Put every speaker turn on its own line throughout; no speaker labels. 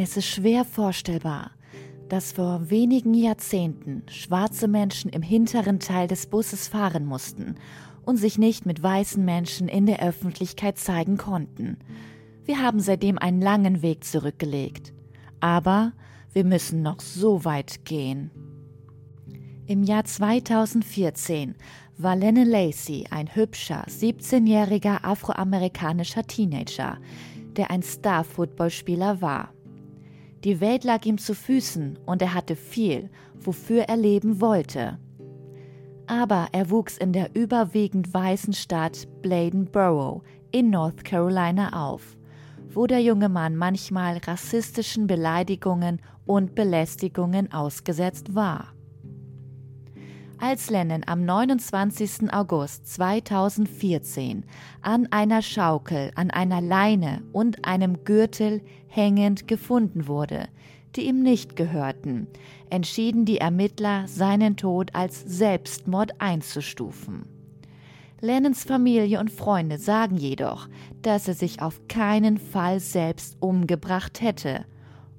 Es ist schwer vorstellbar, dass vor wenigen Jahrzehnten schwarze Menschen im hinteren Teil des Busses fahren mussten und sich nicht mit weißen Menschen in der Öffentlichkeit zeigen konnten. Wir haben seitdem einen langen Weg zurückgelegt. Aber wir müssen noch so weit gehen. Im Jahr 2014 war Lennon Lacey ein hübscher, 17-jähriger afroamerikanischer Teenager, der ein Star-Footballspieler war. Die Welt lag ihm zu Füßen und er hatte viel, wofür er leben wollte. Aber er wuchs in der überwiegend weißen Stadt Bladenboro in North Carolina auf, wo der junge Mann manchmal rassistischen Beleidigungen und Belästigungen ausgesetzt war. Als Lennon am 29. August 2014 an einer Schaukel, an einer Leine und einem Gürtel hängend gefunden wurde, die ihm nicht gehörten, entschieden die Ermittler, seinen Tod als Selbstmord einzustufen. Lennons Familie und Freunde sagen jedoch, dass er sich auf keinen Fall selbst umgebracht hätte.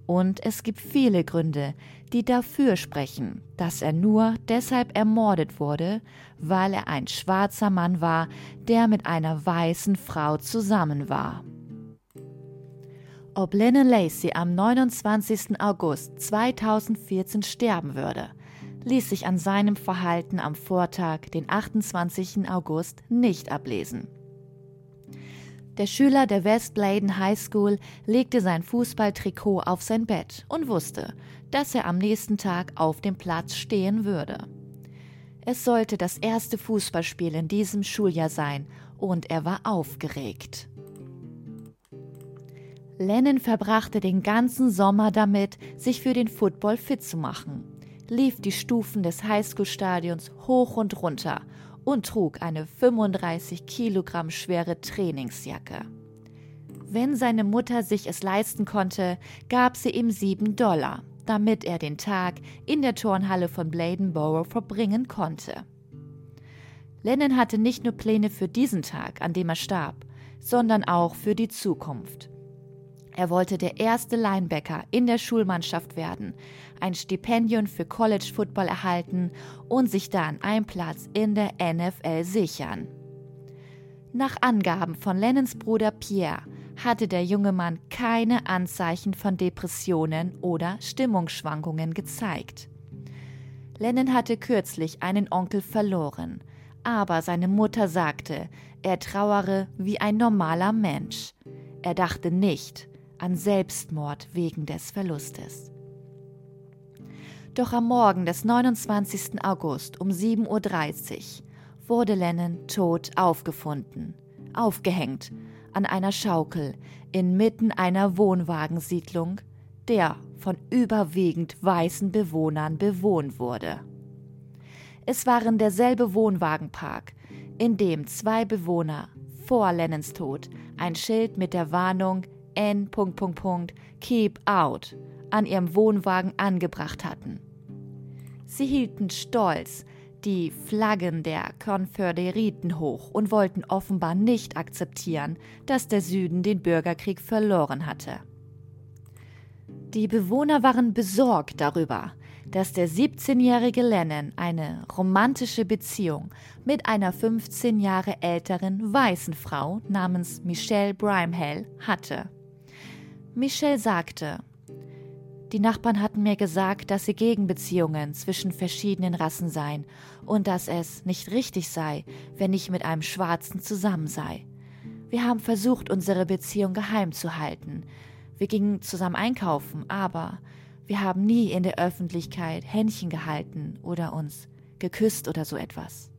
Und es gibt viele Gründe, die dafür sprechen, dass er nur deshalb ermordet wurde, weil er ein schwarzer Mann war, der mit einer weißen Frau zusammen war. Ob Lennon Lacey am 29. August 2014 sterben würde, ließ sich an seinem Verhalten am Vortag, den 28. August, nicht ablesen. Der Schüler der West Bladen High School legte sein Fußballtrikot auf sein Bett und wusste, dass er am nächsten Tag auf dem Platz stehen würde. Es sollte das erste Fußballspiel in diesem Schuljahr sein und er war aufgeregt. Lennon verbrachte den ganzen Sommer damit, sich für den Football fit zu machen, lief die Stufen des Highschool-Stadions hoch und runter und trug eine 35 Kilogramm schwere Trainingsjacke. Wenn seine Mutter sich es leisten konnte, gab sie ihm sieben Dollar, damit er den Tag in der Turnhalle von Bladenborough verbringen konnte. Lennon hatte nicht nur Pläne für diesen Tag, an dem er starb, sondern auch für die Zukunft. Er wollte der erste Linebacker in der Schulmannschaft werden, ein Stipendium für College Football erhalten und sich dann einen Platz in der NFL sichern. Nach Angaben von Lennons Bruder Pierre hatte der junge Mann keine Anzeichen von Depressionen oder Stimmungsschwankungen gezeigt. Lennon hatte kürzlich einen Onkel verloren, aber seine Mutter sagte, er trauere wie ein normaler Mensch. Er dachte nicht, an Selbstmord wegen des Verlustes. Doch am Morgen des 29. August um 7.30 Uhr wurde Lennon tot aufgefunden, aufgehängt an einer Schaukel inmitten einer Wohnwagensiedlung, der von überwiegend weißen Bewohnern bewohnt wurde. Es waren derselbe Wohnwagenpark, in dem zwei Bewohner vor Lennons Tod ein Schild mit der Warnung N. Keep Out an ihrem Wohnwagen angebracht hatten. Sie hielten stolz die Flaggen der Konföderierten hoch und wollten offenbar nicht akzeptieren, dass der Süden den Bürgerkrieg verloren hatte. Die Bewohner waren besorgt darüber, dass der 17-jährige Lennon eine romantische Beziehung mit einer 15 Jahre älteren weißen Frau namens Michelle Brimhall hatte. Michelle sagte, die Nachbarn hatten mir gesagt, dass sie gegen Beziehungen zwischen verschiedenen Rassen seien und dass es nicht richtig sei, wenn ich mit einem Schwarzen zusammen sei. Wir haben versucht, unsere Beziehung geheim zu halten. Wir gingen zusammen einkaufen, aber wir haben nie in der Öffentlichkeit Händchen gehalten oder uns geküsst oder so etwas.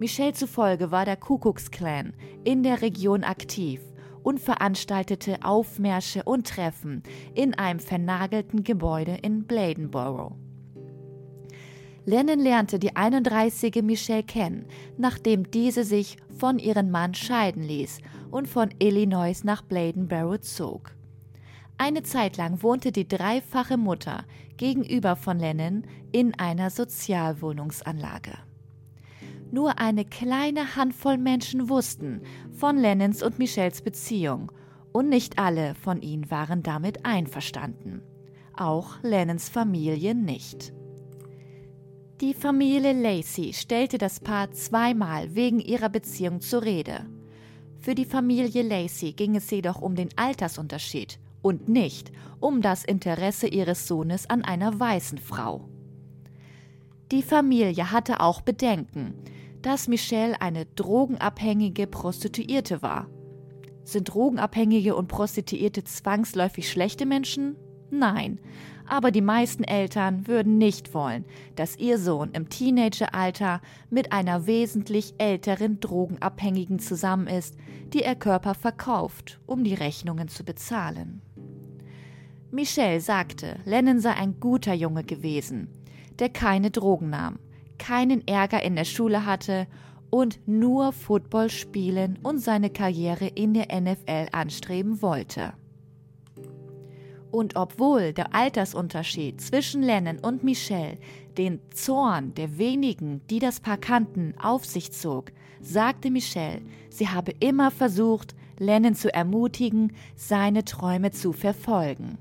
Michelle zufolge war der Kuckucksklan in der Region aktiv und veranstaltete Aufmärsche und Treffen in einem vernagelten Gebäude in Bladenboro. Lennon lernte die 31 Michelle kennen, nachdem diese sich von ihrem Mann scheiden ließ und von Illinois nach Bladenboro zog. Eine Zeit lang wohnte die dreifache Mutter gegenüber von Lennon in einer Sozialwohnungsanlage. Nur eine kleine Handvoll Menschen wussten von Lennons und Michelles Beziehung Und nicht alle von ihnen waren damit einverstanden. Auch Lennons Familie nicht. Die Familie Lacey stellte das Paar zweimal wegen ihrer Beziehung zur Rede. Für die Familie Lacey ging es jedoch um den Altersunterschied und nicht um das Interesse ihres Sohnes an einer weißen Frau. Die Familie hatte auch Bedenken, dass Michelle eine drogenabhängige Prostituierte war. Sind Drogenabhängige und Prostituierte zwangsläufig schlechte Menschen? Nein, aber die meisten Eltern würden nicht wollen, dass ihr Sohn im Teenageralter mit einer wesentlich älteren Drogenabhängigen zusammen ist, die ihr Körper verkauft, um die Rechnungen zu bezahlen. Michelle sagte, Lennon sei ein guter Junge gewesen, der keine Drogen nahm, keinen Ärger in der Schule hatte und nur Football spielen und seine Karriere in der NFL anstreben wollte. Und obwohl der Altersunterschied zwischen Lennon und Michelle den Zorn der wenigen, die das Paar kannten, auf sich zog, sagte Michelle, sie habe immer versucht, Lennon zu ermutigen, seine Träume zu verfolgen.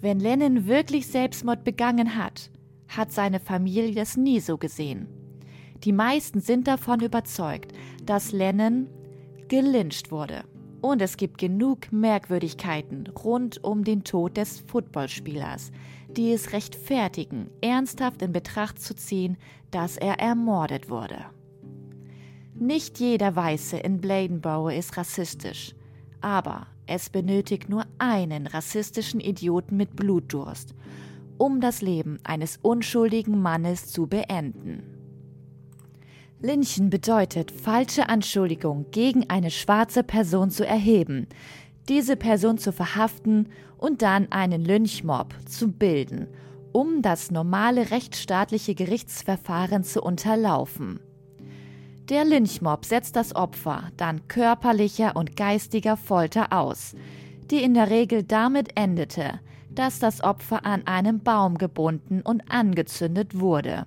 Wenn Lennon wirklich Selbstmord begangen hat, hat seine Familie es nie so gesehen. Die meisten sind davon überzeugt, dass Lennon gelyncht wurde. Und es gibt genug Merkwürdigkeiten rund um den Tod des Footballspielers, die es rechtfertigen, ernsthaft in Betracht zu ziehen, dass er ermordet wurde. Nicht jeder Weiße in Bladenborough ist rassistisch, aber es benötigt nur einen rassistischen Idioten mit Blutdurst, um das Leben eines unschuldigen Mannes zu beenden. Lynchen bedeutet, falsche Anschuldigungen gegen eine schwarze Person zu erheben, diese Person zu verhaften und dann einen Lynchmob zu bilden, um das normale rechtsstaatliche Gerichtsverfahren zu unterlaufen. Der Lynchmob setzt das Opfer dann körperlicher und geistiger Folter aus, die in der Regel damit endete, dass das Opfer an einem Baum gebunden und angezündet wurde.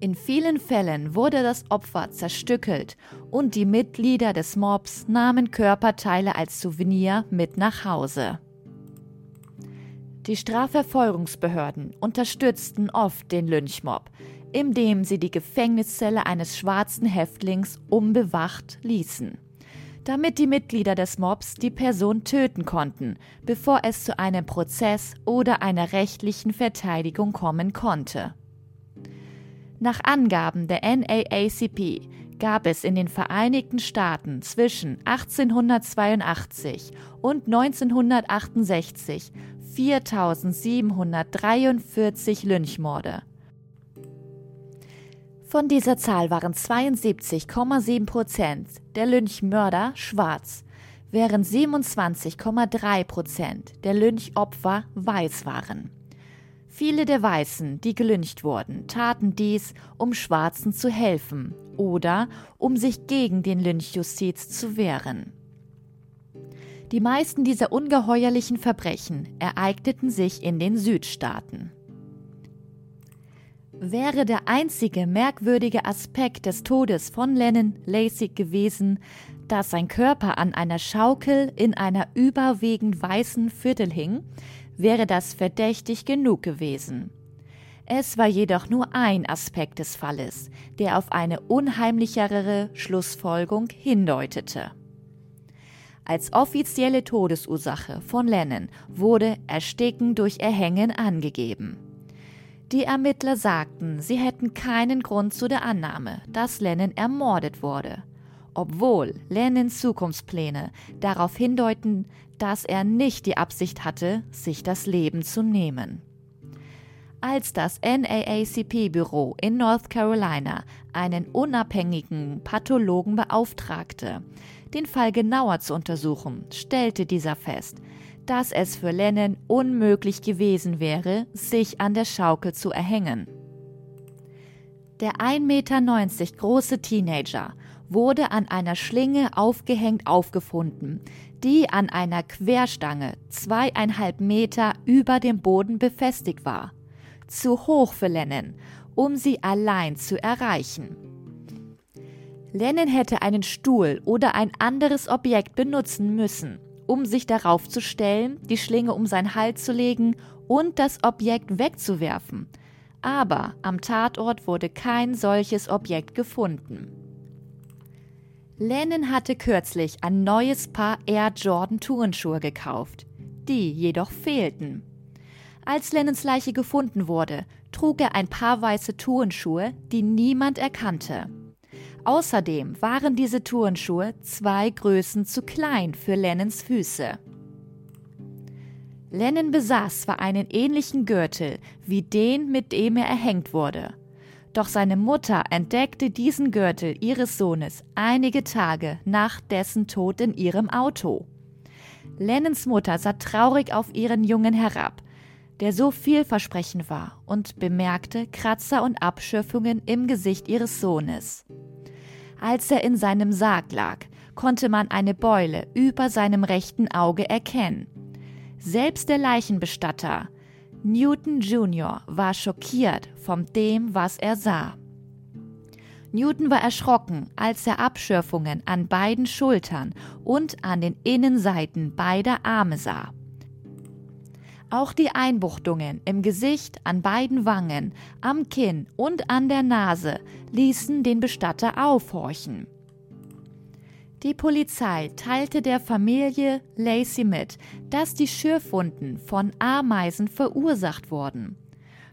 In vielen Fällen wurde das Opfer zerstückelt und die Mitglieder des Mobs nahmen Körperteile als Souvenir mit nach Hause. Die Strafverfolgungsbehörden unterstützten oft den Lynchmob, indem sie die Gefängniszelle eines schwarzen Häftlings unbewacht ließen, damit die Mitglieder des Mobs die Person töten konnten, bevor es zu einem Prozess oder einer rechtlichen Verteidigung kommen konnte. Nach Angaben der NAACP gab es in den Vereinigten Staaten zwischen 1882 und 1968 4743 Lynchmorde. Von dieser Zahl waren 72,7 Prozent der Lynchmörder schwarz, während 27,3 Prozent der Lynchopfer weiß waren. Viele der Weißen, die gelyncht wurden, taten dies, um Schwarzen zu helfen oder um sich gegen den Lynchjustiz zu wehren. Die meisten dieser ungeheuerlichen Verbrechen ereigneten sich in den Südstaaten wäre der einzige merkwürdige Aspekt des Todes von Lennon Lacey gewesen, dass sein Körper an einer Schaukel in einer überwiegend weißen Viertel hing, wäre das verdächtig genug gewesen. Es war jedoch nur ein Aspekt des Falles, der auf eine unheimlichere Schlussfolgerung hindeutete. Als offizielle Todesursache von Lennon wurde Ersticken durch Erhängen angegeben. Die Ermittler sagten, sie hätten keinen Grund zu der Annahme, dass Lennon ermordet wurde, obwohl Lennons Zukunftspläne darauf hindeuten, dass er nicht die Absicht hatte, sich das Leben zu nehmen. Als das NAACP-Büro in North Carolina einen unabhängigen Pathologen beauftragte, den Fall genauer zu untersuchen, stellte dieser fest, dass es für Lennon unmöglich gewesen wäre, sich an der Schaukel zu erhängen. Der 1,90 Meter große Teenager wurde an einer Schlinge aufgehängt aufgefunden, die an einer Querstange zweieinhalb Meter über dem Boden befestigt war. Zu hoch für Lennon, um sie allein zu erreichen. Lennon hätte einen Stuhl oder ein anderes Objekt benutzen müssen, um sich darauf zu stellen, die Schlinge um seinen Hals zu legen und das Objekt wegzuwerfen. Aber am Tatort wurde kein solches Objekt gefunden. Lennon hatte kürzlich ein neues Paar Air Jordan Turnschuhe gekauft. Die jedoch fehlten. Als Lennons Leiche gefunden wurde, trug er ein paar weiße Turnschuhe, die niemand erkannte. Außerdem waren diese Turnschuhe zwei Größen zu klein für Lennons Füße. Lennon besaß zwar einen ähnlichen Gürtel wie den, mit dem er erhängt wurde. Doch seine Mutter entdeckte diesen Gürtel ihres Sohnes einige Tage nach dessen Tod in ihrem Auto. Lennons Mutter sah traurig auf ihren Jungen herab, der so vielversprechend war, und bemerkte Kratzer und Abschürfungen im Gesicht ihres Sohnes. Als er in seinem Sarg lag, konnte man eine Beule über seinem rechten Auge erkennen. Selbst der Leichenbestatter Newton Jr. war schockiert von dem, was er sah. Newton war erschrocken, als er Abschürfungen an beiden Schultern und an den Innenseiten beider Arme sah. Auch die Einbuchtungen im Gesicht, an beiden Wangen, am Kinn und an der Nase ließen den Bestatter aufhorchen. Die Polizei teilte der Familie Lacey mit, dass die Schürfwunden von Ameisen verursacht wurden.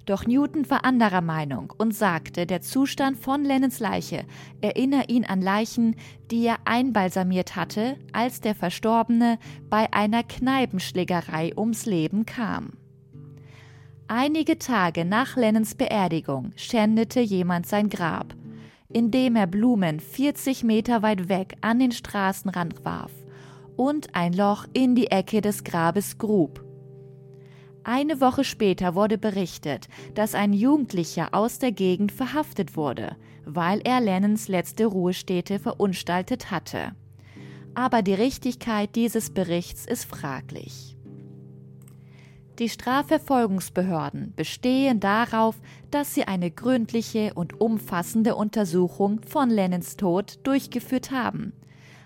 Doch Newton war anderer Meinung und sagte, der Zustand von Lennons Leiche erinnere ihn an Leichen, die er einbalsamiert hatte, als der Verstorbene bei einer Kneipenschlägerei ums Leben kam. Einige Tage nach Lennons Beerdigung schändete jemand sein Grab, indem er Blumen 40 Meter weit weg an den Straßenrand warf und ein Loch in die Ecke des Grabes grub. Eine Woche später wurde berichtet, dass ein Jugendlicher aus der Gegend verhaftet wurde, weil er Lennons letzte Ruhestätte verunstaltet hatte. Aber die Richtigkeit dieses Berichts ist fraglich. Die Strafverfolgungsbehörden bestehen darauf, dass sie eine gründliche und umfassende Untersuchung von Lennons Tod durchgeführt haben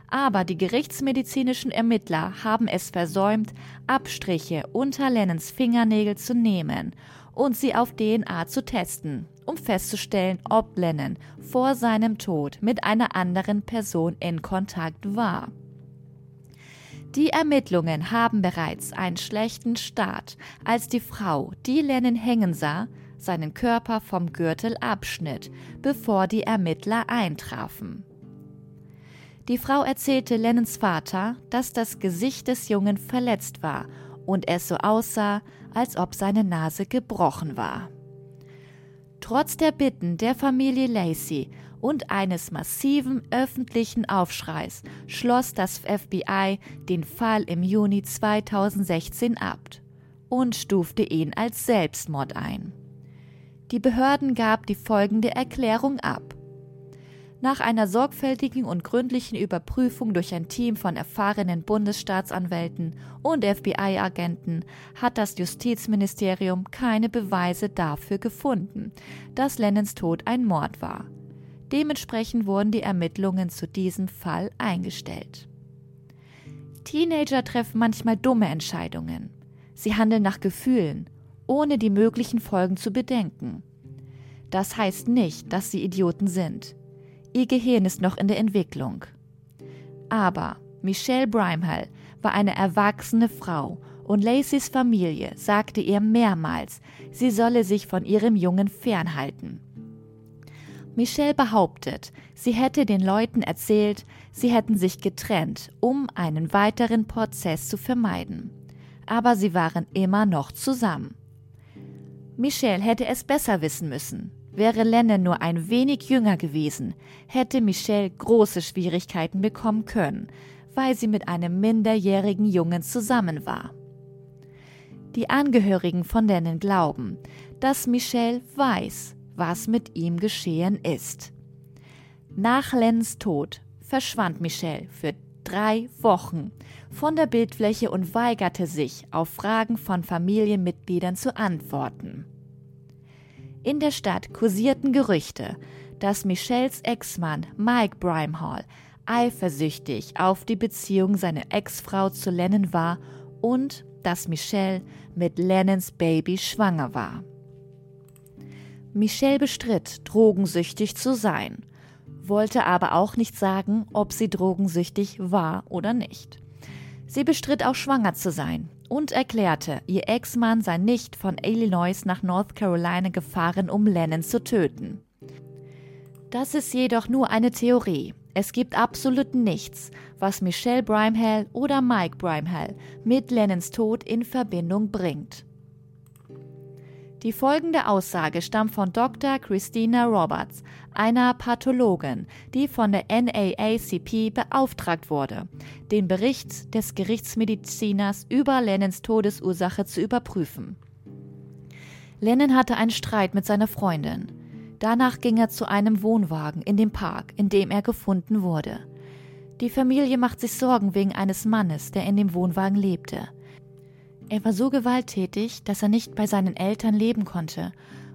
aber die gerichtsmedizinischen Ermittler haben es versäumt, Abstriche unter Lennons Fingernägel zu nehmen und sie auf DNA zu testen, um festzustellen, ob Lennon vor seinem Tod mit einer anderen Person in Kontakt war. Die Ermittlungen haben bereits einen schlechten Start, als die Frau, die Lennon hängen sah, seinen Körper vom Gürtel abschnitt, bevor die Ermittler eintrafen. Die Frau erzählte Lennons Vater, dass das Gesicht des Jungen verletzt war und es so aussah, als ob seine Nase gebrochen war. Trotz der Bitten der Familie Lacey und eines massiven öffentlichen Aufschreis schloss das FBI den Fall im Juni 2016 ab und stufte ihn als Selbstmord ein. Die Behörden gab die folgende Erklärung ab. Nach einer sorgfältigen und gründlichen Überprüfung durch ein Team von erfahrenen Bundesstaatsanwälten und FBI-Agenten hat das Justizministerium keine Beweise dafür gefunden, dass Lennons Tod ein Mord war. Dementsprechend wurden die Ermittlungen zu diesem Fall eingestellt. Teenager treffen manchmal dumme Entscheidungen. Sie handeln nach Gefühlen, ohne die möglichen Folgen zu bedenken. Das heißt nicht, dass sie Idioten sind. Ihr Gehirn ist noch in der Entwicklung. Aber Michelle Brimehall war eine erwachsene Frau und Lacys Familie sagte ihr mehrmals, sie solle sich von ihrem Jungen fernhalten. Michelle behauptet, sie hätte den Leuten erzählt, sie hätten sich getrennt, um einen weiteren Prozess zu vermeiden. Aber sie waren immer noch zusammen. Michelle hätte es besser wissen müssen. Wäre Lennon nur ein wenig jünger gewesen, hätte Michelle große Schwierigkeiten bekommen können, weil sie mit einem minderjährigen Jungen zusammen war. Die Angehörigen von Lennon glauben, dass Michelle weiß, was mit ihm geschehen ist. Nach Lennons Tod verschwand Michelle für drei Wochen von der Bildfläche und weigerte sich, auf Fragen von Familienmitgliedern zu antworten. In der Stadt kursierten Gerüchte, dass Michelles Ex-Mann Mike Brimehall eifersüchtig auf die Beziehung seiner Ex-Frau zu Lennon war und dass Michelle mit Lennons Baby schwanger war. Michelle bestritt, drogensüchtig zu sein, wollte aber auch nicht sagen, ob sie drogensüchtig war oder nicht. Sie bestritt auch schwanger zu sein und erklärte, ihr Ex-Mann sei nicht von Illinois nach North Carolina gefahren, um Lennon zu töten. Das ist jedoch nur eine Theorie. Es gibt absolut nichts, was Michelle Brimehall oder Mike Brimehall mit Lennons Tod in Verbindung bringt. Die folgende Aussage stammt von Dr. Christina Roberts, einer Pathologin, die von der NAACP beauftragt wurde, den Bericht des Gerichtsmediziners über Lennons Todesursache zu überprüfen. Lennon hatte einen Streit mit seiner Freundin. Danach ging er zu einem Wohnwagen in dem Park, in dem er gefunden wurde. Die Familie macht sich Sorgen wegen eines Mannes, der in dem Wohnwagen lebte. Er war so gewalttätig, dass er nicht bei seinen Eltern leben konnte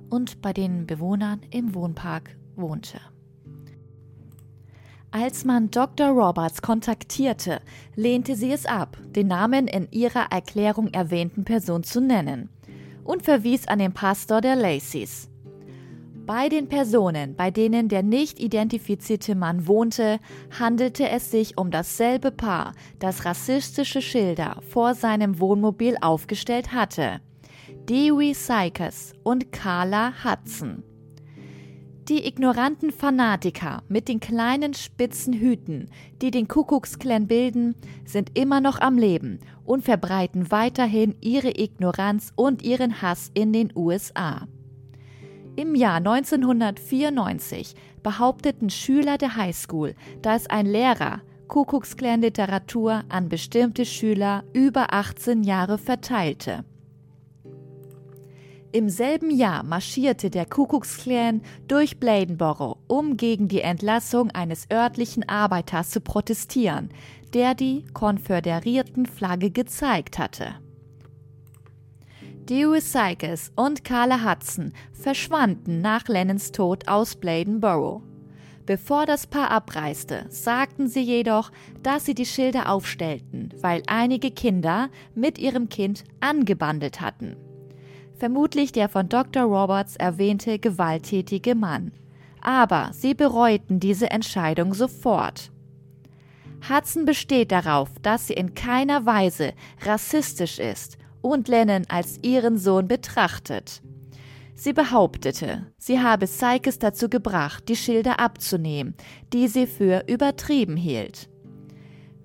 und bei den Bewohnern im Wohnpark wohnte. Als man Dr. Roberts kontaktierte, lehnte sie es ab, den Namen in ihrer Erklärung erwähnten Person zu nennen und verwies an den Pastor der Lacys. Bei den Personen, bei denen der nicht identifizierte Mann wohnte, handelte es sich um dasselbe Paar, das rassistische Schilder vor seinem Wohnmobil aufgestellt hatte. Dewey Sykes und Carla Hudson. Die ignoranten Fanatiker mit den kleinen spitzen Hüten, die den Kuckucksklan bilden, sind immer noch am Leben und verbreiten weiterhin ihre Ignoranz und ihren Hass in den USA. Im Jahr 1994 behaupteten Schüler der Highschool, dass ein Lehrer Kuckucksklan-Literatur an bestimmte Schüler über 18 Jahre verteilte. Im selben Jahr marschierte der Kuckucksklan durch Bladenboro, um gegen die Entlassung eines örtlichen Arbeiters zu protestieren, der die konföderierten Flagge gezeigt hatte. Dewey Sykes und Carla Hudson verschwanden nach Lennons Tod aus Bladenboro. Bevor das Paar abreiste, sagten sie jedoch, dass sie die Schilder aufstellten, weil einige Kinder mit ihrem Kind angebandelt hatten. Vermutlich der von Dr. Roberts erwähnte gewalttätige Mann. Aber sie bereuten diese Entscheidung sofort. Hudson besteht darauf, dass sie in keiner Weise rassistisch ist und Lennon als ihren Sohn betrachtet. Sie behauptete, sie habe Sykes dazu gebracht, die Schilder abzunehmen, die sie für übertrieben hielt.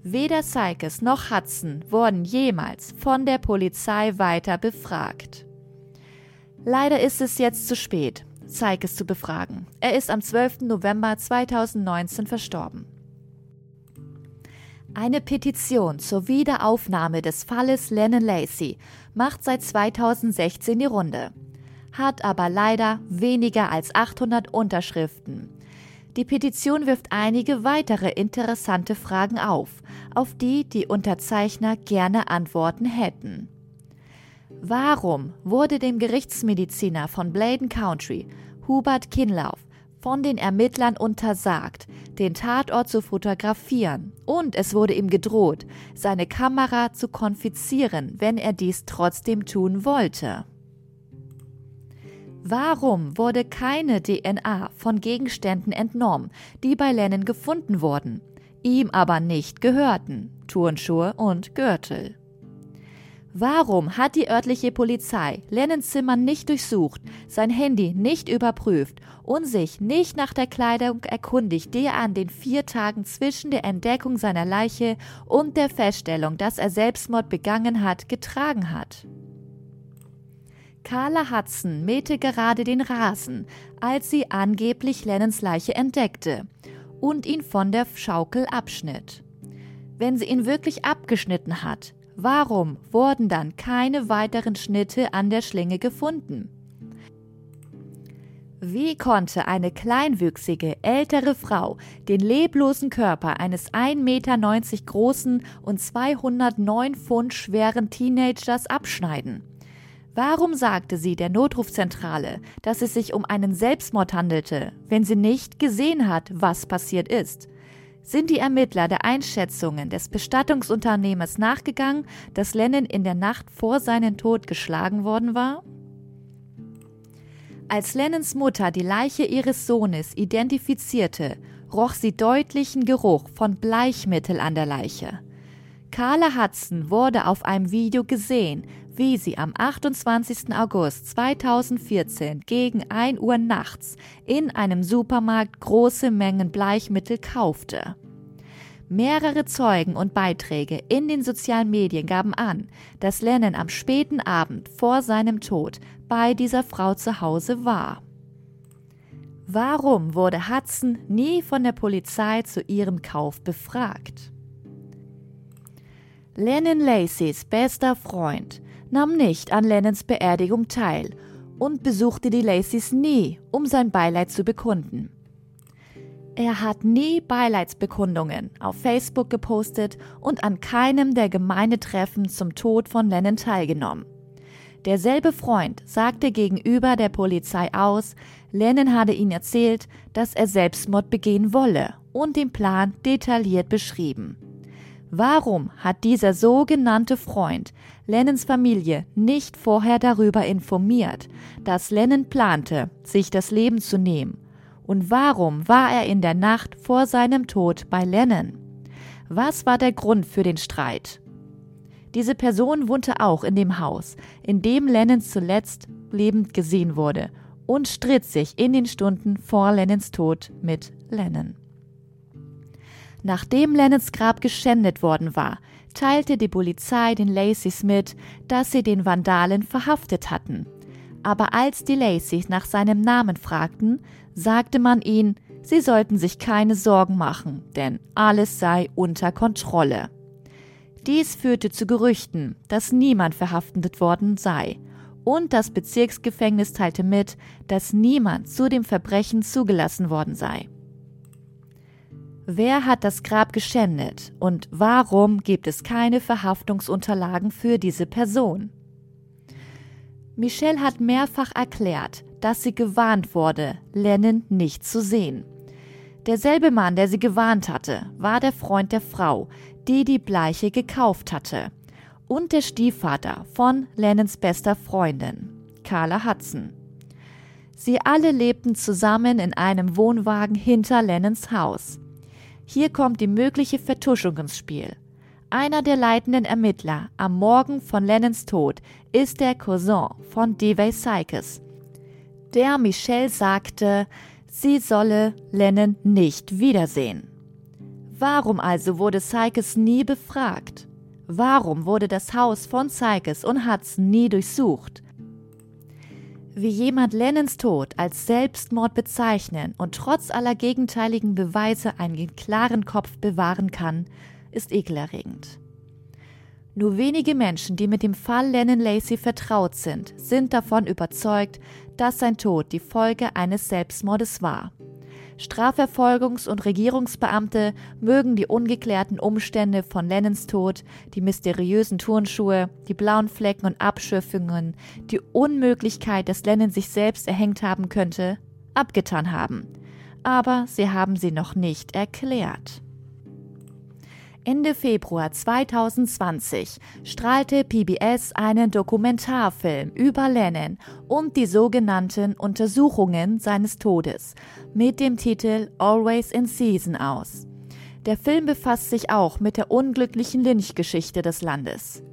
Weder Sykes noch Hudson wurden jemals von der Polizei weiter befragt. Leider ist es jetzt zu spät, Sykes zu befragen. Er ist am 12. November 2019 verstorben. Eine Petition zur Wiederaufnahme des Falles Lennon Lacey macht seit 2016 die Runde, hat aber leider weniger als 800 Unterschriften. Die Petition wirft einige weitere interessante Fragen auf, auf die die Unterzeichner gerne Antworten hätten. Warum wurde dem Gerichtsmediziner von Bladen Country, Hubert Kinlauf, von den Ermittlern untersagt, den Tatort zu fotografieren und es wurde ihm gedroht, seine Kamera zu konfizieren, wenn er dies trotzdem tun wollte. Warum wurde keine DNA von Gegenständen entnommen, die bei Lennon gefunden wurden, ihm aber nicht gehörten, Turnschuhe und Gürtel? Warum hat die örtliche Polizei Lennons Zimmer nicht durchsucht, sein Handy nicht überprüft und sich nicht nach der Kleidung erkundigt, die er an den vier Tagen zwischen der Entdeckung seiner Leiche und der Feststellung, dass er Selbstmord begangen hat, getragen hat? Carla Hudson mähte gerade den Rasen, als sie angeblich Lennons Leiche entdeckte und ihn von der Schaukel abschnitt. Wenn sie ihn wirklich abgeschnitten hat, Warum wurden dann keine weiteren Schnitte an der Schlinge gefunden? Wie konnte eine kleinwüchsige, ältere Frau den leblosen Körper eines 1,90 Meter großen und 209 Pfund schweren Teenagers abschneiden? Warum sagte sie der Notrufzentrale, dass es sich um einen Selbstmord handelte, wenn sie nicht gesehen hat, was passiert ist? Sind die Ermittler der Einschätzungen des Bestattungsunternehmers nachgegangen, dass Lennon in der Nacht vor seinem Tod geschlagen worden war? Als Lennons Mutter die Leiche ihres Sohnes identifizierte, roch sie deutlichen Geruch von Bleichmittel an der Leiche. Carla Hudson wurde auf einem Video gesehen, wie sie am 28. August 2014 gegen 1 Uhr nachts in einem Supermarkt große Mengen Bleichmittel kaufte. Mehrere Zeugen und Beiträge in den sozialen Medien gaben an, dass Lennon am späten Abend vor seinem Tod bei dieser Frau zu Hause war. Warum wurde Hudson nie von der Polizei zu ihrem Kauf befragt? Lennon Lacys bester Freund nahm nicht an Lennons Beerdigung teil und besuchte die Lacys nie, um sein Beileid zu bekunden. Er hat nie Beileidsbekundungen auf Facebook gepostet und an keinem der Gemeindetreffen zum Tod von Lennon teilgenommen. Derselbe Freund sagte gegenüber der Polizei aus, Lennon hatte ihm erzählt, dass er Selbstmord begehen wolle und den Plan detailliert beschrieben. Warum hat dieser sogenannte Freund Lennons Familie nicht vorher darüber informiert, dass Lennon plante, sich das Leben zu nehmen? Und warum war er in der Nacht vor seinem Tod bei Lennon? Was war der Grund für den Streit? Diese Person wohnte auch in dem Haus, in dem Lennon zuletzt lebend gesehen wurde und stritt sich in den Stunden vor Lennons Tod mit Lennon. Nachdem Lennons Grab geschändet worden war, teilte die Polizei den Lacys mit, dass sie den Vandalen verhaftet hatten. Aber als die Lacys nach seinem Namen fragten, sagte man ihnen, sie sollten sich keine Sorgen machen, denn alles sei unter Kontrolle. Dies führte zu Gerüchten, dass niemand verhaftet worden sei, und das Bezirksgefängnis teilte mit, dass niemand zu dem Verbrechen zugelassen worden sei. Wer hat das Grab geschändet und warum gibt es keine Verhaftungsunterlagen für diese Person? Michelle hat mehrfach erklärt, dass sie gewarnt wurde, Lennon nicht zu sehen. Derselbe Mann, der sie gewarnt hatte, war der Freund der Frau, die die Bleiche gekauft hatte, und der Stiefvater von Lennons bester Freundin, Carla Hudson. Sie alle lebten zusammen in einem Wohnwagen hinter Lennons Haus. Hier kommt die mögliche Vertuschung ins Spiel. Einer der leitenden Ermittler am Morgen von Lennons Tod ist der Cousin von Devay Sykes, der Michelle sagte, sie solle Lennon nicht wiedersehen. Warum also wurde Sykes nie befragt? Warum wurde das Haus von Sykes und Hudson nie durchsucht? Wie jemand Lennons Tod als Selbstmord bezeichnen und trotz aller gegenteiligen Beweise einen klaren Kopf bewahren kann, ist ekelerregend. Nur wenige Menschen, die mit dem Fall Lennon Lacey vertraut sind, sind davon überzeugt, dass sein Tod die Folge eines Selbstmordes war. Strafverfolgungs- und Regierungsbeamte mögen die ungeklärten Umstände von Lennons Tod, die mysteriösen Turnschuhe, die blauen Flecken und Abschürfungen, die Unmöglichkeit, dass Lennon sich selbst erhängt haben könnte, abgetan haben. Aber sie haben sie noch nicht erklärt. Ende Februar 2020 strahlte PBS einen Dokumentarfilm über Lennon und die sogenannten Untersuchungen seines Todes mit dem Titel Always in Season aus. Der Film befasst sich auch mit der unglücklichen Lynchgeschichte des Landes.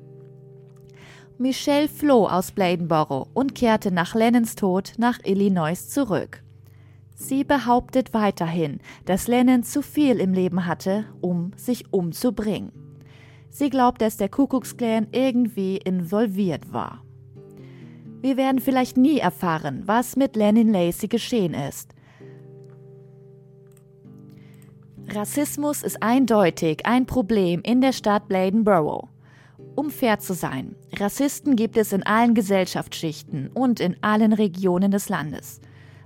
Michelle floh aus Bladenboro und kehrte nach Lennons Tod nach Illinois zurück. Sie behauptet weiterhin, dass Lennon zu viel im Leben hatte, um sich umzubringen. Sie glaubt, dass der Kuckucksklan irgendwie involviert war. Wir werden vielleicht nie erfahren, was mit Lennon Lacey geschehen ist. Rassismus ist eindeutig ein Problem in der Stadt Bladenboro. Um fair zu sein, Rassisten gibt es in allen Gesellschaftsschichten und in allen Regionen des Landes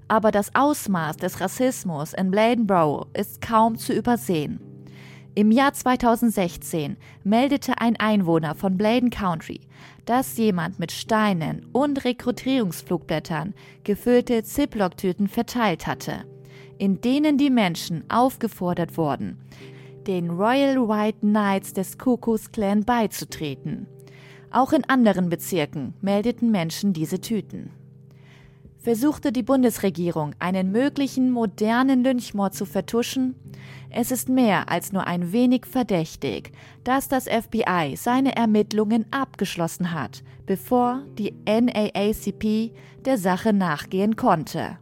aber das Ausmaß des Rassismus in Bladenborough ist kaum zu übersehen. Im Jahr 2016 meldete ein Einwohner von Bladen County, dass jemand mit Steinen und Rekrutierungsflugblättern gefüllte Ziploc-Tüten verteilt hatte, in denen die Menschen aufgefordert wurden, den Royal White Knights des Ku Klux Klan beizutreten. Auch in anderen Bezirken meldeten Menschen diese Tüten. Versuchte die Bundesregierung, einen möglichen modernen Lynchmord zu vertuschen? Es ist mehr als nur ein wenig verdächtig, dass das FBI seine Ermittlungen abgeschlossen hat, bevor die NAACP der Sache nachgehen konnte.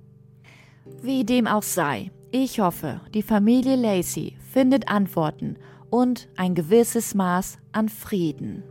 Wie dem auch sei, ich hoffe, die Familie Lacey findet Antworten und ein gewisses Maß an Frieden.